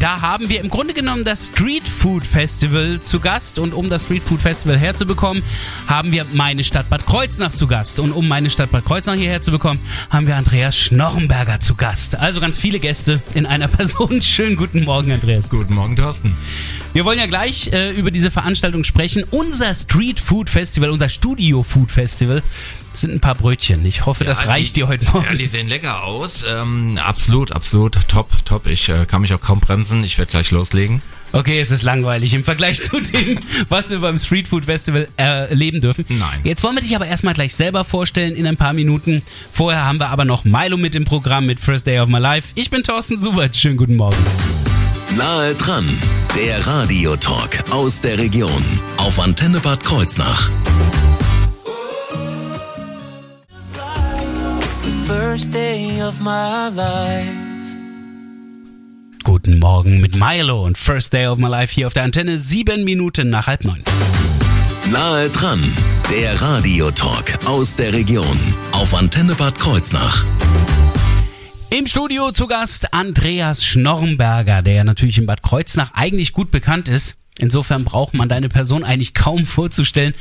da haben wir im Grunde genommen das Street Food Festival zu Gast. Und um das Street Food Festival herzubekommen, haben wir meine Stadt Bad Kreuznach zu Gast. Und um meine Stadt Bad Kreuznach hierher zu bekommen, haben wir Andreas Schnorrenberger zu Gast. Also ganz viele Gäste in einer Person. Schönen guten Morgen, Andreas. Guten Morgen, Thorsten. Wir wollen ja gleich äh, über diese Veranstaltung sprechen. Unser Street Food Festival, unser Studio Food Festival sind ein paar Brötchen. Ich hoffe, das Ja, reicht die, dir heute Morgen. Ja, die sehen lecker aus. Ähm, absolut, absolut. Top, top. Ich äh, kann mich auch kaum bremsen. Ich werde gleich loslegen. Okay, es ist langweilig im Vergleich zu dem, was wir beim Street Food Festival erleben dürfen. Nein. Jetzt wollen wir dich aber erstmal gleich selber vorstellen in ein paar Minuten. Vorher haben wir aber noch Milo mit im Programm mit First Day of My Life. Ich bin Thorsten Subert. Schönen guten Morgen. Nahe dran, der Radiotalk aus der Region auf Antenne Bad Kreuznach. Guten Morgen mit Milo und First Day of My Life hier auf der Antenne. Sieben Minuten nach halb neun. Nahe dran, der Radiotalk aus der Region auf Antenne Bad Kreuznach. Im Studio zu Gast Andreas Schnorrenberger, der ja natürlich in Bad Kreuznach eigentlich gut bekannt ist. Insofern braucht man deine Person eigentlich kaum vorzustellen.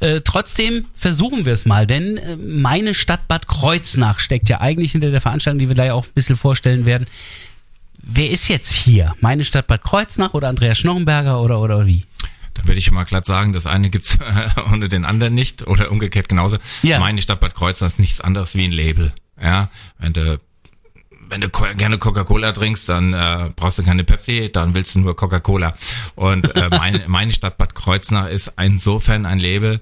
Äh, trotzdem versuchen wir es mal, denn äh, meine Stadt Bad Kreuznach steckt ja eigentlich hinter der Veranstaltung, die wir gleich auch ein bisschen vorstellen werden. Wer ist jetzt hier? Meine Stadt Bad Kreuznach oder Andreas Schnorrenberger oder, oder wie? Da würde ich schon mal glatt sagen, das eine gibt's ohne den anderen nicht oder umgekehrt genauso. Ja. Meine Stadt Bad Kreuznach ist nichts anderes wie ein Label. Ja, wenn du wenn du gerne Coca-Cola trinkst, dann äh, brauchst du keine Pepsi, dann willst du nur Coca-Cola. Und äh, meine, meine Stadt Bad Kreuznach ist insofern ein Label,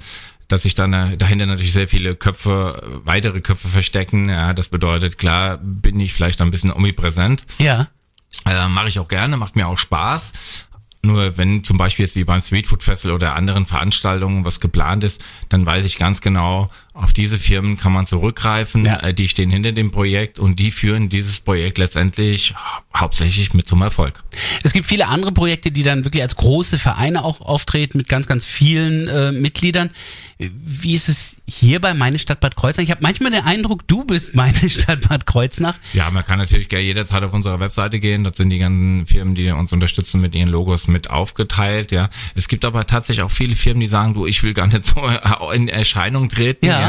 dass sich dann äh, dahinter natürlich sehr viele Köpfe, weitere Köpfe verstecken. Ja, das bedeutet, klar bin ich vielleicht ein bisschen omnipräsent. Ja. Äh, Mache ich auch gerne, macht mir auch Spaß. Nur wenn zum Beispiel jetzt wie beim Streetfood Festival oder anderen Veranstaltungen was geplant ist, dann weiß ich ganz genau, auf diese Firmen kann man zurückgreifen, Ja. äh, die stehen hinter dem Projekt und die führen dieses Projekt letztendlich hau- hauptsächlich mit zum Erfolg. Es gibt viele andere Projekte, die dann wirklich als große Vereine auch auftreten mit ganz, ganz vielen äh, Mitgliedern. Wie ist es hier bei meine Stadt Bad Kreuznach? Ich habe manchmal den Eindruck, du bist meine Stadt Bad Kreuznach. Ja, man kann natürlich gerne jederzeit auf unsere Webseite gehen. Dort sind die ganzen Firmen, die uns unterstützen, mit ihren Logos mit aufgeteilt. Ja, es gibt aber tatsächlich auch viele Firmen, die sagen, du, ich will gar nicht so in Erscheinung treten. Ja.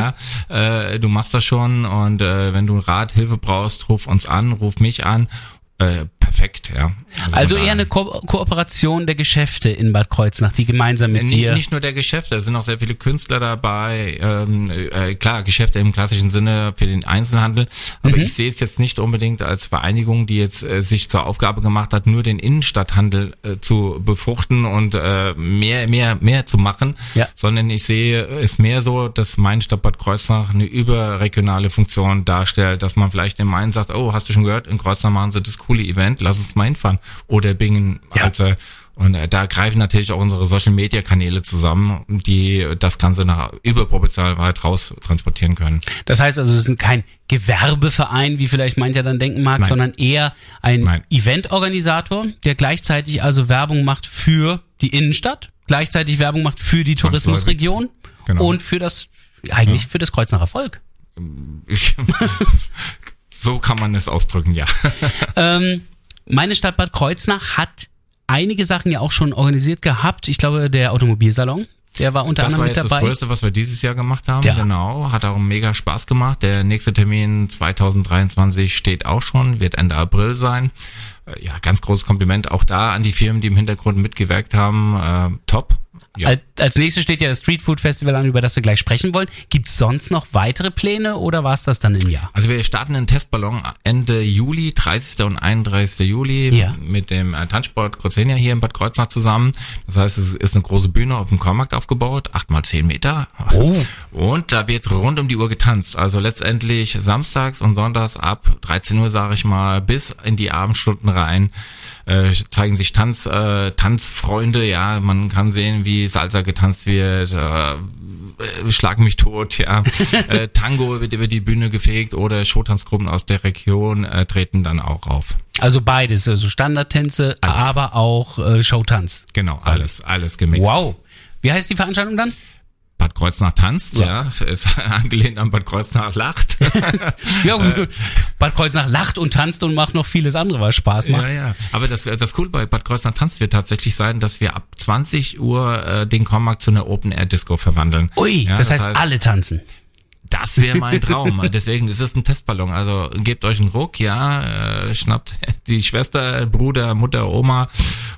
Ja, äh, du machst das schon und äh, wenn du Rat, Hilfe brauchst, ruf uns an, ruf mich an. Äh, perfekt, ja. Also von eher eine Ko Kooperation der Geschäfte in Bad Kreuznach, die gemeinsam mit Nee, dir. Nicht nur der Geschäfte, es sind auch sehr viele Künstler dabei. Ähm, äh, klar, Geschäfte im klassischen Sinne für den Einzelhandel. Aber Mhm. ich sehe es jetzt nicht unbedingt als Vereinigung, die jetzt äh, sich zur Aufgabe gemacht hat, nur den Innenstadthandel äh, zu befruchten und äh, mehr, mehr, mehr zu machen. Ja. Sondern ich sehe es mehr so, dass mein Stadt Bad Kreuznach eine überregionale Funktion darstellt, dass man vielleicht im Main sagt, oh, hast du schon gehört, in Kreuznach machen sie das coole Event, lass uns mal hinfahren. Oder Bingen Ja. als äh, und äh, da greifen natürlich auch unsere Social Media Kanäle zusammen, die das Ganze nach überproportional weit raus transportieren können. Das heißt also, es ist kein Gewerbeverein, wie vielleicht mancher dann denken mag, Nein. sondern eher ein. Eventorganisator, der gleichzeitig also Werbung macht für die Innenstadt, gleichzeitig Werbung macht für die. Tourismusregion Genau. und für das eigentlich für das Kreuznacher Volk. So kann man es ausdrücken, ja. Ähm, meine Stadt Bad Kreuznach hat einige Sachen ja auch schon organisiert gehabt. Ich glaube, der Automobilsalon, der war unter Das war anderem mit jetzt das dabei. Größte, was wir dieses Jahr gemacht haben. Ja. Genau, hat auch mega Spaß gemacht. Der nächste Termin 2023 steht auch schon, wird Ende April sein. Äh, Ja, ganz großes Kompliment auch da an die Firmen, die im Hintergrund mitgewirkt haben. Äh, top. Ja. Als, als nächstes steht ja das Street Food Festival an, über das wir gleich sprechen wollen. Gibt es sonst noch weitere Pläne oder war es das dann im Jahr? Also wir starten einen Testballon Ende Juli, 30. und 31. Juli Ja. mit dem äh, Tanzsport Krozenia hier in Bad Kreuznach zusammen. Das heißt, es ist eine große Bühne auf dem Kornmarkt aufgebaut, acht mal zehn Meter. Oh. Und da wird rund um die Uhr getanzt. Also letztendlich samstags und sonntags ab 13 Uhr, sage ich mal, bis in die Abendstunden rein äh, zeigen sich Tanz, äh, Tanzfreunde. Ja, man kann sehen, wie Salsa getanzt wird, äh, äh, Schlag mich tot, ja. äh, Tango wird über die Bühne gefegt oder Showtanzgruppen aus der Region äh, treten dann auch auf. Also beides, also Standardtänze, Alles. aber auch äh, Showtanz. Genau, alles, alles gemixt. Wow. Wie heißt die Veranstaltung dann? Bad Kreuznach tanzt, ja, ist angelehnt an Bad Kreuznach lacht. Ja, gut. Bad Kreuznach lacht und tanzt und macht noch vieles andere, was Spaß macht. Ja, ja. Aber das, das Cool bei Bad Kreuznach tanzt wird tatsächlich sein, dass wir ab 20 Uhr äh, den Kornmarkt zu einer Open-Air-Disco verwandeln. Ui, Ja, das, heißt, alle tanzen. Das wäre mein Traum. Deswegen ist es ein Testballon. Also gebt euch einen Ruck, ja, äh, schnappt die Schwester, Bruder, Mutter, Oma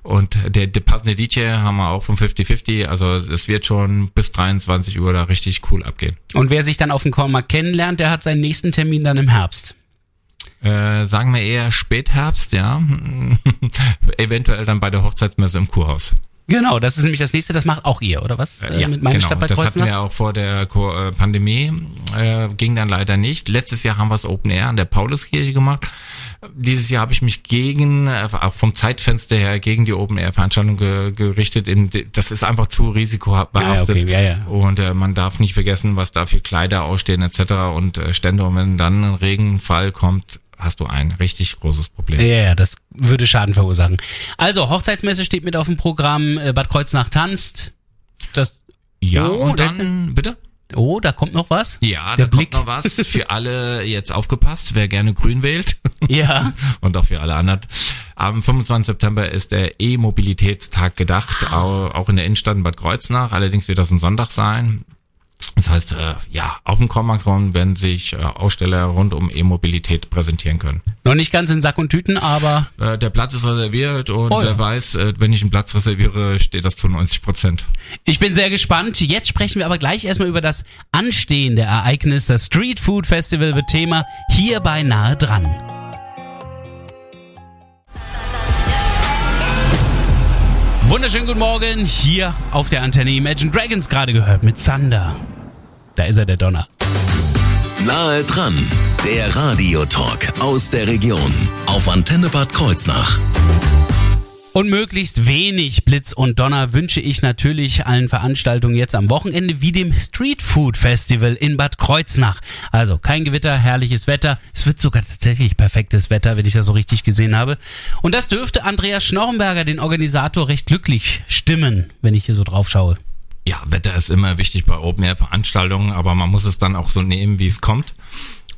und der, der passende DJ haben wir auch von 50-50. Also es wird schon bis 23 Uhr da richtig cool abgehen. Und wer sich dann auf dem Kornmarkt kennenlernt, der hat seinen nächsten Termin dann im Herbst. Äh, sagen wir eher Spätherbst, ja. Eventuell dann bei der Hochzeitsmesse im Kurhaus. Genau, das ist nämlich das nächste, das macht auch ihr, oder was? Äh, mit meiner Stadt Bad das hatten wir auch vor der äh, Pandemie, äh, ging dann leider nicht. Letztes Jahr haben wir es Open Air an der Pauluskirche gemacht. Dieses Jahr habe ich mich gegen, äh, auch vom Zeitfenster her, gegen die Open Air Veranstaltung ge gerichtet. In, das ist einfach zu risikobehaftet. Ah, okay, ja, ja. Und äh, man darf nicht vergessen, was da für Kleider ausstehen etc. und äh, Stände. Und wenn dann ein Regenfall kommt, hast du ein richtig großes Problem. Ja, ja, das würde Schaden verursachen. Also, Hochzeitsmesse steht mit auf dem Programm, äh, Bad Kreuznach tanzt. Das, Ja, Oh, und der- dann, bitte? oh, da kommt noch was? Ja, Der da Blick. kommt noch was für alle jetzt aufgepasst, wer gerne grün wählt. Ja. und auch für alle anderen. Am 25. September ist der E-Mobilitätstag gedacht, au- auch in der Innenstadt in Bad Kreuznach. Allerdings wird das ein Sonntag sein. Das heißt, äh, ja, auf dem Kornmarktraum werden sich äh, Aussteller rund um E-Mobilität präsentieren können. Noch nicht ganz in Sack und Tüten, aber Äh, der Platz ist reserviert und Oh ja. wer weiß, äh, wenn ich einen Platz reserviere, steht das zu 90 Prozent. ich bin sehr gespannt. Jetzt sprechen wir aber gleich erstmal über das anstehende Ereignis. Das Street Food Festival wird Thema hier bei nahe dran. Wunderschönen guten Morgen hier auf der Antenne Imagine Dragons gerade gehört mit Thunder. Da ist er, der Donner. Nahe dran, der Radiotalk aus der Region auf Antenne Bad Kreuznach. Und möglichst wenig Blitz und Donner wünsche ich natürlich allen Veranstaltungen jetzt am Wochenende wie dem Street Food Festival in Bad Kreuznach. Also kein Gewitter, herrliches Wetter. Es wird sogar tatsächlich perfektes Wetter, wenn ich das so richtig gesehen habe. Und das dürfte Andreas Schnorrenberger, den Organisator, recht glücklich stimmen, wenn ich hier so drauf schaue. Ja, Wetter ist immer wichtig bei Open-Air-Veranstaltungen, aber man muss es dann auch so nehmen, wie es kommt.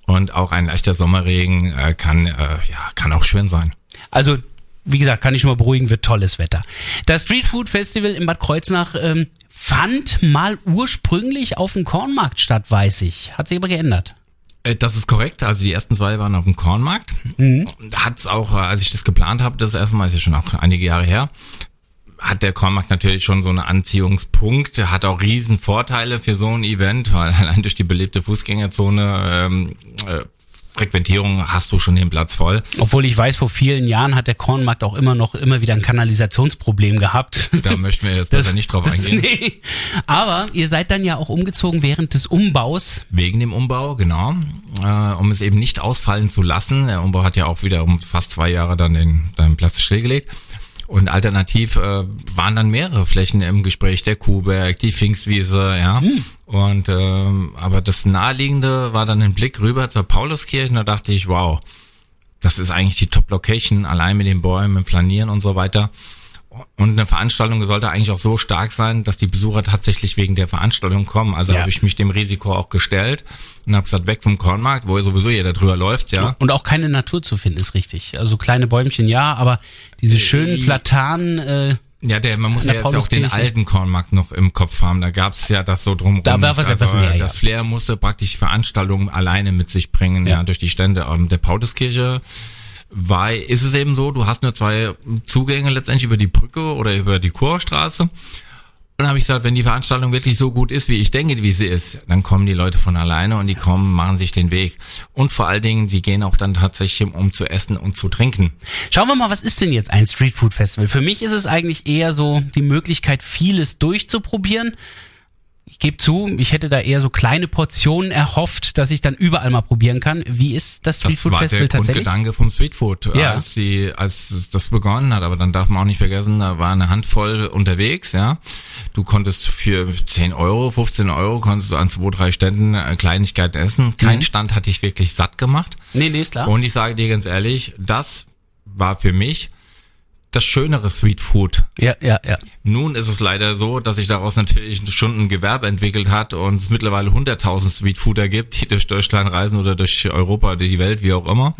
Und auch ein leichter Sommerregen äh, kann, äh, ja, kann auch schön sein. Also, wie gesagt, kann ich schon mal beruhigen, wird tolles Wetter. Das Street Food Festival in Bad Kreuznach ähm, fand mal ursprünglich auf dem Kornmarkt statt, weiß ich. Hat sich aber geändert. Äh, Das ist korrekt. Also die ersten zwei waren auf dem Kornmarkt. Hat's auch, äh, als ich das geplant habe, das erste Mal, ist ja schon auch einige Jahre her, hat der Kornmarkt natürlich schon so einen Anziehungspunkt. Hat auch riesen Vorteile für so ein Event, weil allein durch die belebte Fußgängerzone ähm, äh, Frequentierung hast du schon den Platz voll. Obwohl ich weiß, vor vielen Jahren hat der Kornmarkt auch immer noch immer wieder ein Kanalisationsproblem gehabt. Da möchten wir jetzt besser nicht drauf eingehen. nee. Aber ihr seid dann ja auch umgezogen während des Umbaus. Wegen dem Umbau, genau. Äh, um es eben nicht ausfallen zu lassen. Der Umbau hat ja auch wieder um fast zwei Jahre dann den, den Platz stillgelegt. Und alternativ äh, waren dann mehrere Flächen im Gespräch, der Kuhberg, die Pfingstwiese, ja. Und ähm, aber das naheliegende war dann ein Blick rüber zur Pauluskirche und da dachte ich, wow, das ist eigentlich die Top-Location, allein mit den Bäumen, Flanieren und so weiter. Und eine Veranstaltung sollte eigentlich auch so stark sein, dass die Besucher tatsächlich wegen der Veranstaltung kommen. Also Ja. habe ich mich dem Risiko auch gestellt und habe gesagt, weg vom Kornmarkt, wo sowieso jeder drüber läuft, ja. Und auch keine Natur zu finden ist richtig. Also kleine Bäumchen ja, aber diese schönen Platanen, äh, Ja, der, man muss ja jetzt auch den alten Kornmarkt noch im Kopf haben. Da gab's ja das so drumherum. Da war was also, etwas mehr, ja. Das Flair musste praktisch die Veranstaltung alleine mit sich bringen, ja, Ja. durch die Stände. Ähm, der Pauluskirche war, ist es eben so, du hast nur zwei Zugänge letztendlich über die Brücke oder über die Kurstraße. Und dann habe ich gesagt, wenn die Veranstaltung wirklich so gut ist, wie ich denke, wie sie ist, dann kommen die Leute von alleine und die kommen, machen sich den Weg. Und vor allen Dingen, die gehen auch dann tatsächlich, um zu essen und zu trinken. Schauen wir mal, was ist denn jetzt ein Street Food Festival? Für mich ist es eigentlich eher so die Möglichkeit, vieles durchzuprobieren. Ich gebe zu, ich hätte da eher so kleine Portionen erhofft, dass ich dann überall mal probieren kann. Wie ist das Street Das Food war Festival der tatsächlich? Grundgedanke vom Streetfood, Ja. als die, als das begonnen hat. Aber dann darf man auch nicht vergessen, da war eine Handvoll unterwegs, ja. Du konntest für 10 Euro, 15 Euro, konntest du an zwei, drei Ständen äh, Kleinigkeiten essen. Mhm. Kein Stand hat dich wirklich satt gemacht. Nee, nee, ist klar. Und ich sage dir ganz ehrlich, das war für mich das schönere Streetfood. ja, ja, ja. Nun ist es leider so, dass sich daraus natürlich schon ein Gewerbe entwickelt hat und es mittlerweile 100.000 Streetfooder gibt, die durch Deutschland reisen oder durch Europa, durch die Welt, wie auch immer.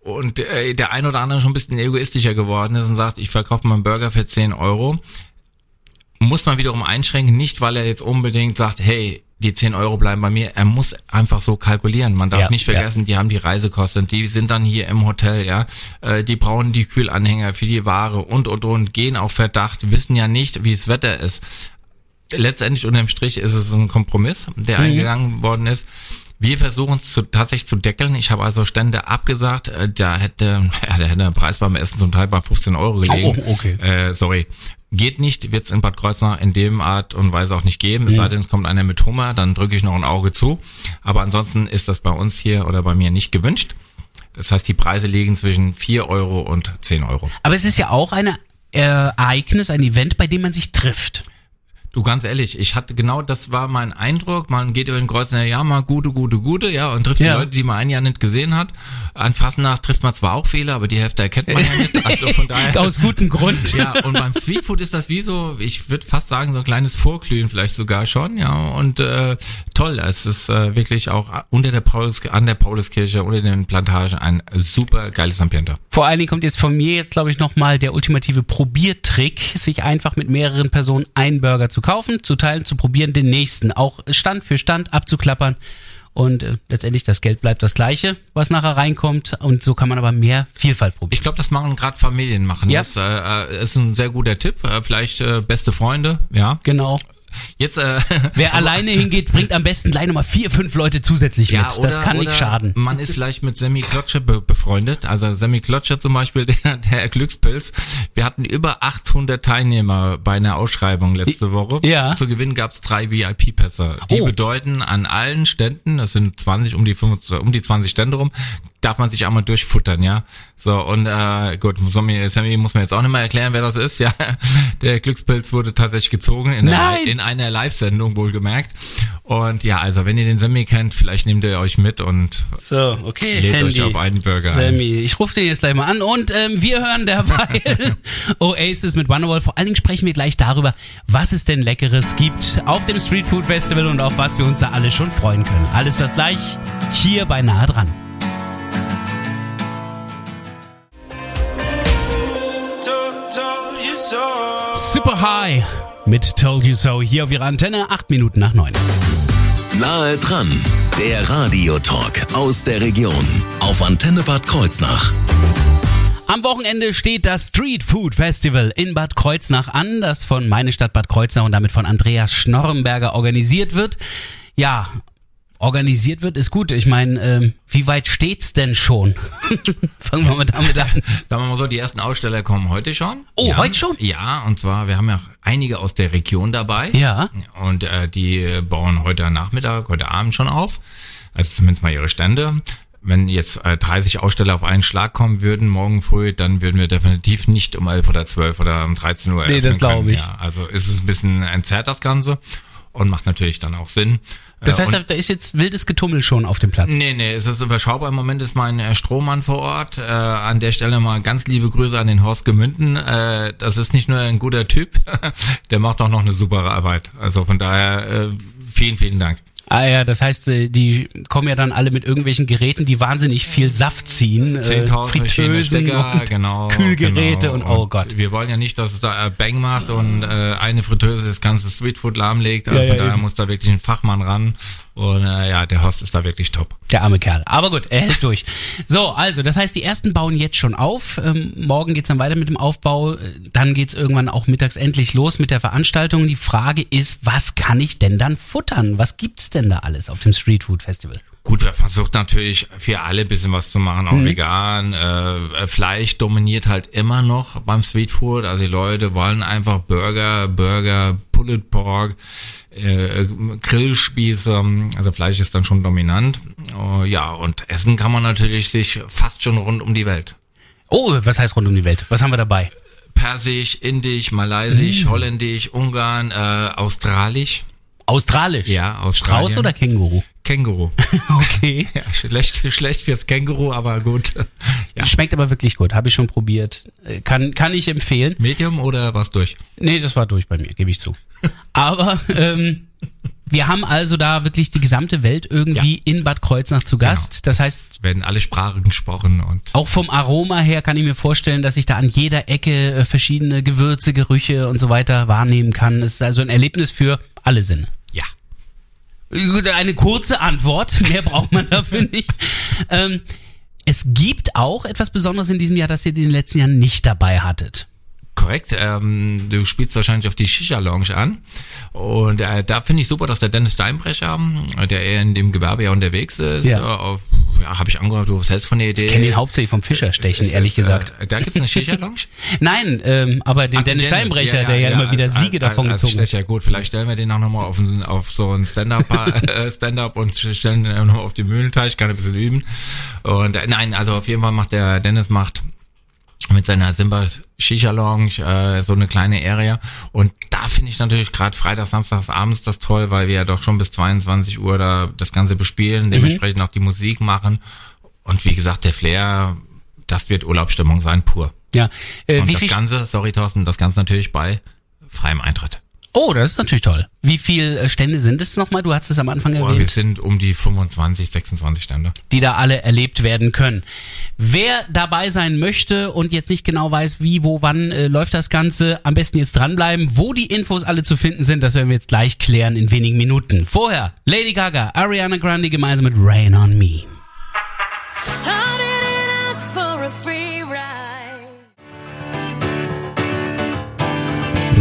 Und äh, der ein oder andere schon ein bisschen egoistischer geworden ist und sagt, ich verkaufe meinen Burger für 10 Euro. Muss man wiederum einschränken, nicht weil er jetzt unbedingt sagt, hey, die 10 Euro bleiben bei mir. Er muss einfach so kalkulieren. Man darf Ja, nicht vergessen, die haben die Reisekosten, die sind dann hier im Hotel, ja. Äh, Die brauchen die Kühlanhänger für die Ware und, und, und, gehen auf Verdacht, wissen ja nicht, wie das Wetter ist. Letztendlich unterm Strich ist es ein Kompromiss, der eingegangen worden ist. Wir versuchen es zu, tatsächlich zu deckeln. Ich habe also Stände abgesagt. Äh, Da hätte, ja, da hätte der Preis beim Essen zum Teil bei 15 Euro gelegen. Oh, okay. Äh, sorry. Geht nicht, wird es in Bad Kreuznach in dem Art und Weise auch nicht geben. Es sei denn, es kommt einer mit Hummer, dann drücke ich noch ein Auge zu. Aber ansonsten ist das bei uns hier oder bei mir nicht gewünscht. Das heißt, die Preise liegen zwischen 4 Euro und 10 Euro. Aber es ist ja auch ein äh, Ereignis, ein Event, bei dem man sich trifft. Du, ganz ehrlich, ich hatte genau das war mein Eindruck. Man geht über den Kreuzer, ja, mal gute, gute, gute, ja, und trifft Ja. die Leute, die man ein Jahr nicht gesehen hat. An Fasnacht trifft man zwar auch Fehler, aber die Hälfte erkennt man ja nicht. Also von daher. Aus gutem Grund. Ja, und beim Streetfood ist das wie so, ich würde fast sagen, so ein kleines Vorglühen vielleicht sogar schon, ja. Und äh, toll, es ist äh, wirklich auch unter der Paulus, an der Pauluskirche, unter den Plantagen ein super geiles Ambiente. Vor allen Dingen kommt jetzt von mir jetzt, glaube ich, nochmal der ultimative Probiertrick, sich einfach mit mehreren Personen einen Burger zu kaufen, zu teilen, zu probieren, den nächsten auch Stand für Stand abzuklappern. Und äh, letztendlich das Geld bleibt das gleiche, was nachher reinkommt. Und so kann man aber mehr Vielfalt probieren. Ich glaube, das machen gerade Familien machen. Ja. Das äh, äh, ist ein sehr guter Tipp. Äh, vielleicht äh, beste Freunde, ja. Genau. Jetzt äh, Wer alleine hingeht, bringt am besten gleich nochmal vier, fünf Leute zusätzlich mit. das kann nicht oder schaden. Man ist vielleicht mit Sammy Klotsche be befreundet. Also Sammy Klotsche zum Beispiel, der, der Glückspilz. Wir hatten über 800 Teilnehmer bei einer Ausschreibung letzte Woche. Ja. Zu gewinnen gab's drei VIP-Pässe. Die Oh. bedeuten an allen Ständen, das sind 20 um die 25, um die 20 Stände rum, darf man sich einmal durchfuttern, ja. So und äh, gut, Sammy, Sammy muss mir jetzt auch nicht mal erklären, wer das ist. Ja, der Glückspilz wurde tatsächlich gezogen in, Nein. einer, in einer Live-Sendung wohlgemerkt. Und ja, also wenn ihr den Sammy kennt, vielleicht nehmt ihr euch mit und So, okay. Lädt Handy. euch auf einen Burger ein. Sammy, ich rufe den jetzt gleich mal an und ähm, wir hören derweil Oasis mit Wonderwall. Vor allen Dingen sprechen wir gleich darüber, was es denn Leckeres gibt auf dem Street Food Festival und auf was wir uns da alle schon freuen können. Alles das gleich hier bei Nahe dran. Super High mit Told You So hier auf ihrer Antenne, acht Minuten nach neun. Nahe dran, der Radiotalk aus der Region auf Antenne Bad Kreuznach. Am Wochenende steht das Street Food Festival in Bad Kreuznach an, das von meine Stadt Bad Kreuznach und damit von Andreas Schnorrenberger organisiert wird. Ja, organisiert wird ist gut. Ich meine, ähm, wie weit steht's denn schon? Fangen wir mal damit an. sagen wir mal so, die ersten Aussteller kommen heute schon. Oh, ja. heute schon? Ja, und zwar, wir haben ja auch einige aus der Region dabei. Ja. Und äh, die bauen heute Nachmittag, heute Abend schon auf. Also zumindest mal ihre Stände. Wenn jetzt äh, 30 Aussteller auf einen Schlag kommen würden, morgen früh, dann würden wir definitiv nicht um 11 oder 12 oder um 13 Uhr Nee, das eröffnen können. glaub ich. Ja, also ist es ein bisschen entzerrt, das Ganze. Und macht natürlich dann auch Sinn. Das Äh, heißt, und- da ist jetzt wildes Getummel schon auf dem Platz. Nee, nee, es ist überschaubar. Im Moment ist mein äh, Strohmann vor Ort. Äh, an der Stelle mal ganz liebe Grüße an den Horst Gemünden. Äh, das ist nicht nur ein guter Typ, der macht auch noch eine super Arbeit. Also von daher äh, vielen, vielen Dank. Ah ja, das heißt, äh, die kommen ja dann alle mit irgendwelchen Geräten, die wahnsinnig viel Saft ziehen. Äh, 10.000 verschiedene Fritteusen Stecker, und genau. Kühlgeräte genau. und oh Gott. Wir wollen ja nicht, dass es da äh, Bang macht und äh, eine Fritteuse das ganze Streetfood lahmlegt. Also Ja, ja, von daher eben. muss da wirklich ein Fachmann ran. Und äh, ja, der Horst ist da wirklich top. Der arme Kerl. Aber gut, er hält durch. So, also, das heißt, die ersten bauen jetzt schon auf. Ähm, morgen geht's dann weiter mit dem Aufbau. Äh, Dann geht's irgendwann auch mittags endlich los mit der Veranstaltung. Die Frage ist, was kann ich denn dann futtern? Was gibt's denn da alles auf dem Street Food Festival? Gut, wir versucht natürlich für alle ein bisschen was zu machen, auch Mhm. vegan. Äh, Fleisch dominiert halt immer noch beim Streetfood. Also die Leute wollen einfach Burger, Burger, Pulled Pork, äh, Grillspieße. Also Fleisch ist dann schon dominant. Oh, ja, und essen kann man natürlich sich fast schon rund um die Welt. Oh, was heißt rund um die Welt? Was haben wir dabei? Persisch, Indisch, Malaysisch, Holländisch, Ungarn, äh, Australisch. Australisch. Ja, Australien. Strauß oder Känguru? Känguru. Okay. Ja, schlecht, schlecht fürs Känguru, aber gut. Ja. Schmeckt aber wirklich gut. Habe ich schon probiert. Äh, Kann, kann ich empfehlen. Medium oder was durch? Nee, das war durch bei mir, gebe ich zu. Aber ähm, wir haben also da wirklich die gesamte Welt irgendwie in Bad Kreuznach zu Gast. Das heißt, Es werden alle Sprachen gesprochen und auch vom Aroma her kann ich mir vorstellen, dass ich da an jeder Ecke äh, verschiedene Gewürze, Gerüche und so weiter wahrnehmen kann. Es ist also ein Erlebnis für alle Sinne. ja. Gut, Eine kurze Antwort, mehr braucht man dafür nicht. Ähm, es gibt auch etwas Besonderes in diesem Jahr, das ihr in den letzten Jahren nicht dabei hattet. Korrekt. Ähm, du spielst wahrscheinlich auf die Shisha Lounge an. Und äh, da finde ich super, dass der Dennis Steinbrecher, der eher in dem Gewerbe ja unterwegs ist, Ja. äh, auf, habe ich angehört, du was hältst von der Idee. Ich kenne ihn hauptsächlich vom Fischerstechen, ehrlich es, gesagt. Äh, da gibt's eine Shisha Lounge? Nein, ähm, aber den Ach, Dennis Dennis, Steinbrecher, der ja, immer wieder als- Siege als- davon als gezogen hat. Stecher, gut, vielleicht stellen wir den auch nochmal auf, ein- auf so ein Stand-up äh, Stand-up und stellen den nochmal auf die Mühlenteich, kann ein bisschen üben. Und äh, nein, also auf jeden Fall macht der Dennis macht mit seiner Simba Shisha Lounge äh, so eine kleine Area und da finde ich natürlich gerade Freitag, Samstags abends das toll, weil wir ja doch schon bis 22 Uhr da das Ganze bespielen, dementsprechend auch die Musik machen und wie gesagt, der Flair, das wird Urlaubsstimmung sein pur. Ja, äh, Und das? Ganze, sorry Thorsten, das Ganze natürlich bei freiem Eintritt. Oh, das ist natürlich toll. Wie viel äh, Stände sind es nochmal? Du hast es am Anfang Oh, wir erwähnt, sind um die 25, 26 Stände. die da alle erlebt werden können. Wer dabei sein möchte und jetzt nicht genau weiß, wie, wo, wann äh, läuft das Ganze, am besten jetzt dranbleiben. Wo die Infos alle zu finden sind, das werden wir jetzt gleich klären in wenigen Minuten. Vorher Lady Gaga, Ariana Grande gemeinsam mit Rain on Me. I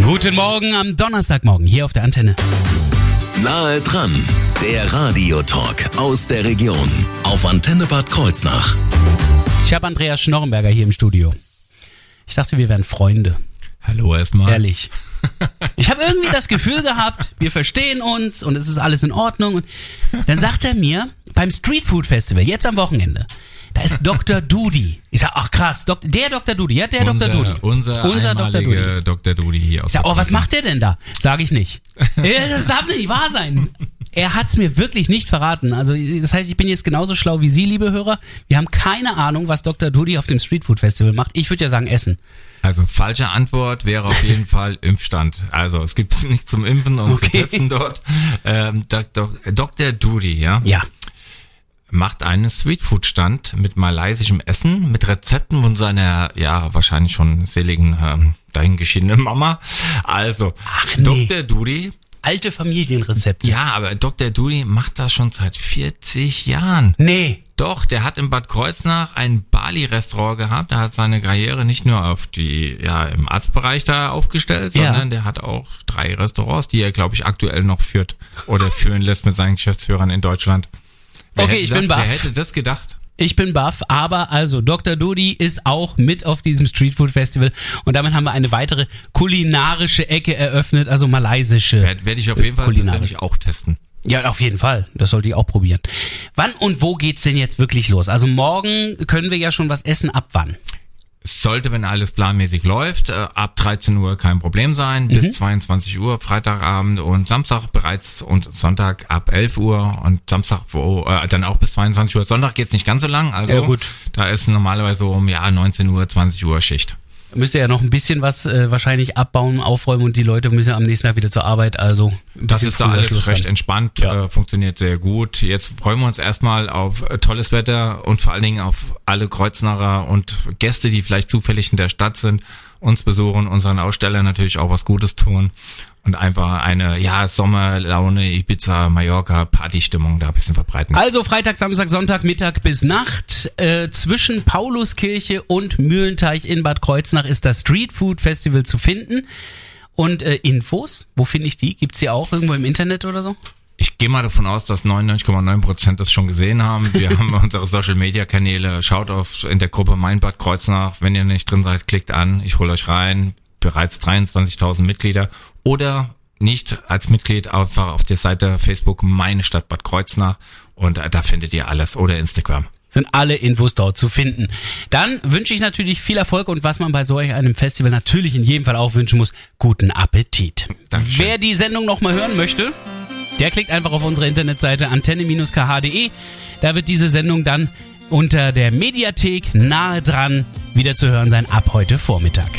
Guten Morgen am Donnerstagmorgen hier auf der Antenne. Nahe dran, der Radiotalk aus der Region auf Antenne Bad Kreuznach. Ich habe Andreas Schnorrenberger hier im Studio. Ich dachte, wir wären Freunde. Hallo erstmal. Ehrlich. Ich habe irgendwie das Gefühl gehabt, wir verstehen uns und es ist alles in Ordnung. Und dann sagt er mir, beim Street Food Festival, jetzt am Wochenende, da ist Dr. Dudi. Ich sag, ach krass, Dok der Dr. Dudi, ja, der unser, Dr. Dudi. Unser, unser Dr. Dudi. Dr. Dudi hier aus Ich sag, oh, was macht der denn da? Sag ich nicht. Ja, das darf nicht wahr sein. Er hat's mir wirklich nicht verraten. Also, das heißt, ich bin jetzt genauso schlau wie Sie, liebe Hörer. Wir haben keine Ahnung, was Dr. Dudi auf dem Street Food Festival macht. Ich würde ja sagen, Essen. Also falsche Antwort wäre auf jeden Fall Impfstand. Also es gibt nichts zum Impfen und Okay. testen dort. Ähm, Dr. Dr. Dudi, ja, Ja. Macht einen Streetfood-Stand mit malaysischem Essen, mit Rezepten von seiner, ja, wahrscheinlich schon seligen, ähm, dahingeschiedenen Mama. Also, Ach, nee. Dr. Dudi, Alte Familienrezepte. ja, aber Dr. Dudi macht das schon seit 40 Jahren. Nee. Doch, der hat in Bad Kreuznach ein Bali-Restaurant gehabt. Er hat seine Karriere nicht nur auf die, ja, im Arztbereich da aufgestellt, Ja. sondern der hat auch drei Restaurants, die er, glaube ich, aktuell noch führt oder führen lässt mit seinen Geschäftsführern in Deutschland. Wer Okay, ich das, bin Wer baff. hätte das gedacht? Ich bin baff, aber also Dr. Dudi ist auch mit auf diesem Street Food Festival und damit haben wir eine weitere kulinarische Ecke eröffnet, also malaysische. Werde werd ich auf jeden Fall Kulinarisch. auch testen. Ja, auf jeden Fall. Das sollte ich auch probieren. Wann und wo geht's denn jetzt wirklich los? Also morgen können wir ja schon was essen. Ab wann? Sollte, wenn alles planmäßig läuft, äh, ab 13 Uhr kein Problem sein, Mhm. bis 22 Uhr, Freitagabend und Samstag bereits und Sonntag ab 11 Uhr und Samstag wo, äh, dann auch bis 22 Uhr. Sonntag geht's nicht ganz so lang, also Ja, gut. da ist normalerweise um ja 19 Uhr, 20 Uhr Schicht. Müsst ihr ja noch ein bisschen was äh, wahrscheinlich abbauen, aufräumen und die Leute müssen am nächsten Tag wieder zur Arbeit. Also ein Das ist da alles Schluss recht dann. entspannt, Ja. äh, funktioniert sehr gut. Jetzt freuen wir uns erstmal auf äh, tolles Wetter und vor allen Dingen auf alle Kreuznacher und Gäste, die vielleicht zufällig in der Stadt sind, uns besuchen, unseren Ausstellern natürlich auch was Gutes tun und einfach eine, ja, Sommerlaune, Ibiza, Mallorca, Partystimmung da ein bisschen verbreiten. Also Freitag, Samstag, Sonntag, Mittag bis Nacht. Äh, zwischen Pauluskirche und Mühlenteich in Bad Kreuznach ist das Street Food Festival zu finden. Und äh, Infos, wo finde ich die? Gibt's die auch irgendwo im Internet oder so? Ich gehe mal davon aus, dass 99,9 Prozent das schon gesehen haben. Wir haben unsere Social Media Kanäle. Schaut auf in der Gruppe Mein Bad Kreuznach. Wenn ihr nicht drin seid, klickt an. Ich hole euch rein. Bereits 23.000 Mitglieder. Oder nicht als Mitglied einfach auf der Seite Facebook Meine Stadt Bad Kreuznach. Und äh, da findet ihr alles. Oder Instagram sind alle Infos dort zu finden. Dann wünsche ich natürlich viel Erfolg und was man bei so einem Festival natürlich in jedem Fall auch wünschen muss, guten Appetit. Dankeschön. Wer die Sendung nochmal hören möchte, der klickt einfach auf unsere Internetseite antenne-kh.de. Da wird diese Sendung dann unter der Mediathek nahe dran wieder zu hören sein ab heute Vormittag.